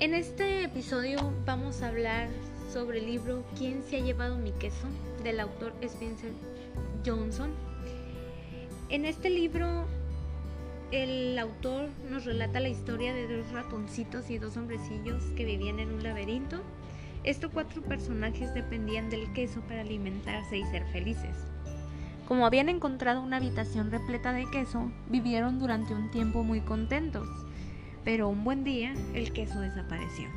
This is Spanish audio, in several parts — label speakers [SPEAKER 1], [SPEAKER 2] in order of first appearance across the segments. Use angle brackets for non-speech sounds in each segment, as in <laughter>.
[SPEAKER 1] En este episodio vamos a hablar sobre el libro ¿Quién se ha llevado mi queso? del autor Spencer Johnson. En este libro el autor nos relata la historia de dos ratoncitos y dos hombrecillos que vivían en un laberinto. Estos cuatro personajes dependían del queso para alimentarse y ser felices. Como habían encontrado una habitación repleta de queso, vivieron durante un tiempo muy contentos pero un buen día el queso desapareció.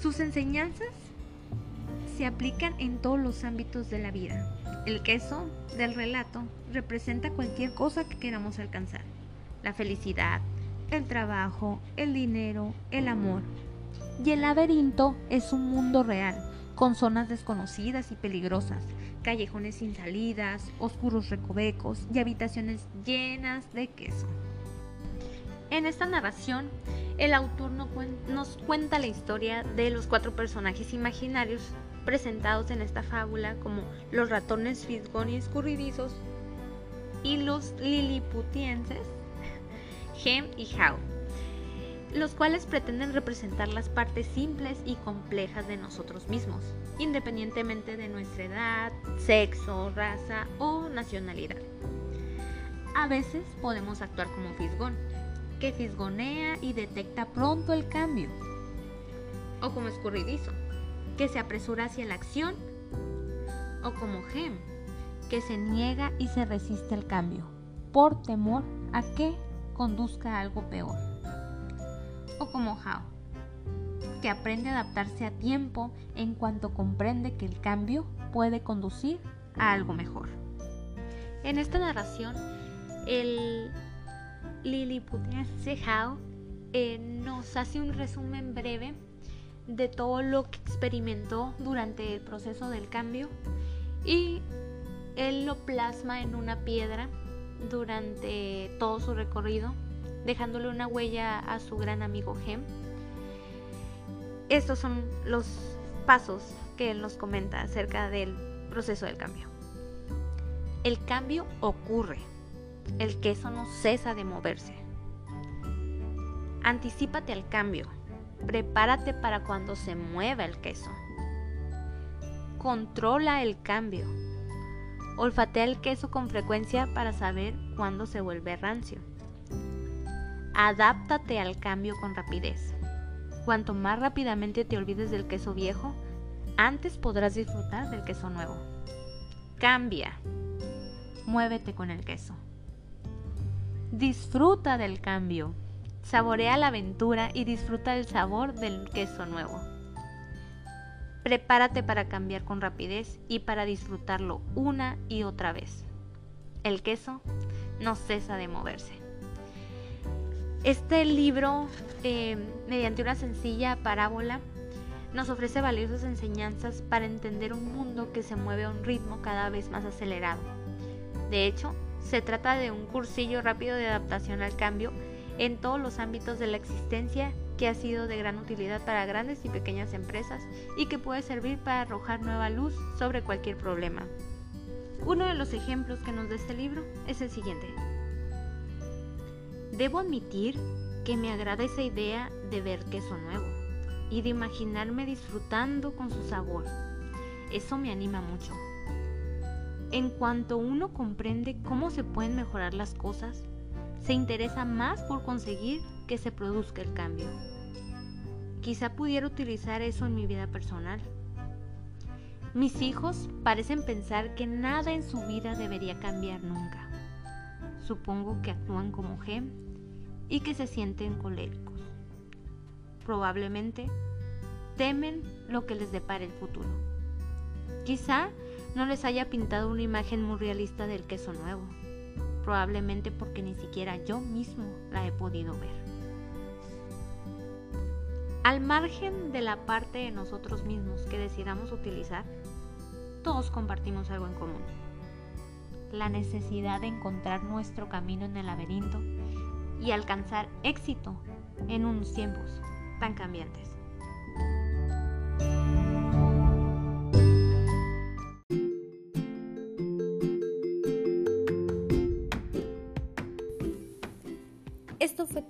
[SPEAKER 1] Sus enseñanzas se aplican en todos los ámbitos de la vida. El queso del relato representa cualquier cosa que queramos alcanzar. La felicidad, el trabajo, el dinero, el amor. Y el laberinto es un mundo real, con zonas desconocidas y peligrosas, callejones sin salidas, oscuros recovecos y habitaciones llenas de queso. En esta narración, el autor nos cuenta la historia de los cuatro personajes imaginarios presentados en esta fábula como los ratones fisgón y escurridizos y los liliputienses, <laughs> Hem y How, los cuales pretenden representar las partes simples y complejas de nosotros mismos, independientemente de nuestra edad, sexo, raza o nacionalidad. A veces podemos actuar como fisgón, que fisgonea y detecta pronto el cambio. O como escurridizo, que se apresura hacia la acción. O como gem, que se niega y se resiste al cambio, por temor a que conduzca a algo peor. O como How, que aprende a adaptarse a tiempo en cuanto comprende que el cambio puede conducir a algo mejor. En esta narración, el Lilliputiense How eh, nos hace un resumen breve de todo lo que experimentó durante el proceso del cambio y él lo plasma en una piedra durante todo su recorrido, dejándole una huella a su gran amigo Gem. Estos son los pasos que él nos comenta acerca del proceso del cambio. El cambio ocurre el queso no cesa de moverse. Anticípate al cambio. Prepárate para cuando se mueva el queso. Controla el cambio. Olfatea el queso con frecuencia para saber cuándo se vuelve rancio. Adáptate al cambio con rapidez. Cuanto más rápidamente te olvides del queso viejo, antes podrás disfrutar del queso nuevo. Cambia. Muévete con el queso. Disfruta del cambio. Saborea la aventura y disfruta del sabor del queso nuevo. Prepárate para cambiar con rapidez y para disfrutarlo una y otra vez. El queso no cesa de moverse. Este libro, eh, mediante una sencilla parábola, nos ofrece valiosas enseñanzas para entender un mundo que se mueve a un ritmo cada vez más acelerado. De hecho, se trata de un cursillo rápido de adaptación al cambio en todos los ámbitos de la existencia que ha sido de gran utilidad para grandes y pequeñas empresas y que puede servir para arrojar nueva luz sobre cualquier problema. Uno de los ejemplos que nos da este libro es el siguiente. Debo admitir que me agrada esa idea de ver queso nuevo y de imaginarme disfrutando con su sabor. Eso me anima mucho. En cuanto uno comprende cómo se pueden mejorar las cosas, se interesa más por conseguir que se produzca el cambio. Quizá pudiera utilizar eso en mi vida personal. Mis hijos parecen pensar que nada en su vida debería cambiar nunca. Supongo que actúan como gem y que se sienten coléricos. Probablemente temen lo que les depare el futuro. Quizá no les haya pintado una imagen muy realista del queso nuevo. probablemente porque ni siquiera yo mismo la he podido ver. Al margen de la parte de nosotros mismos que decidamos utilizar, todos compartimos algo en común. La necesidad de encontrar nuestro camino en el laberinto y alcanzar éxito en unos tiempos tan cambiantes.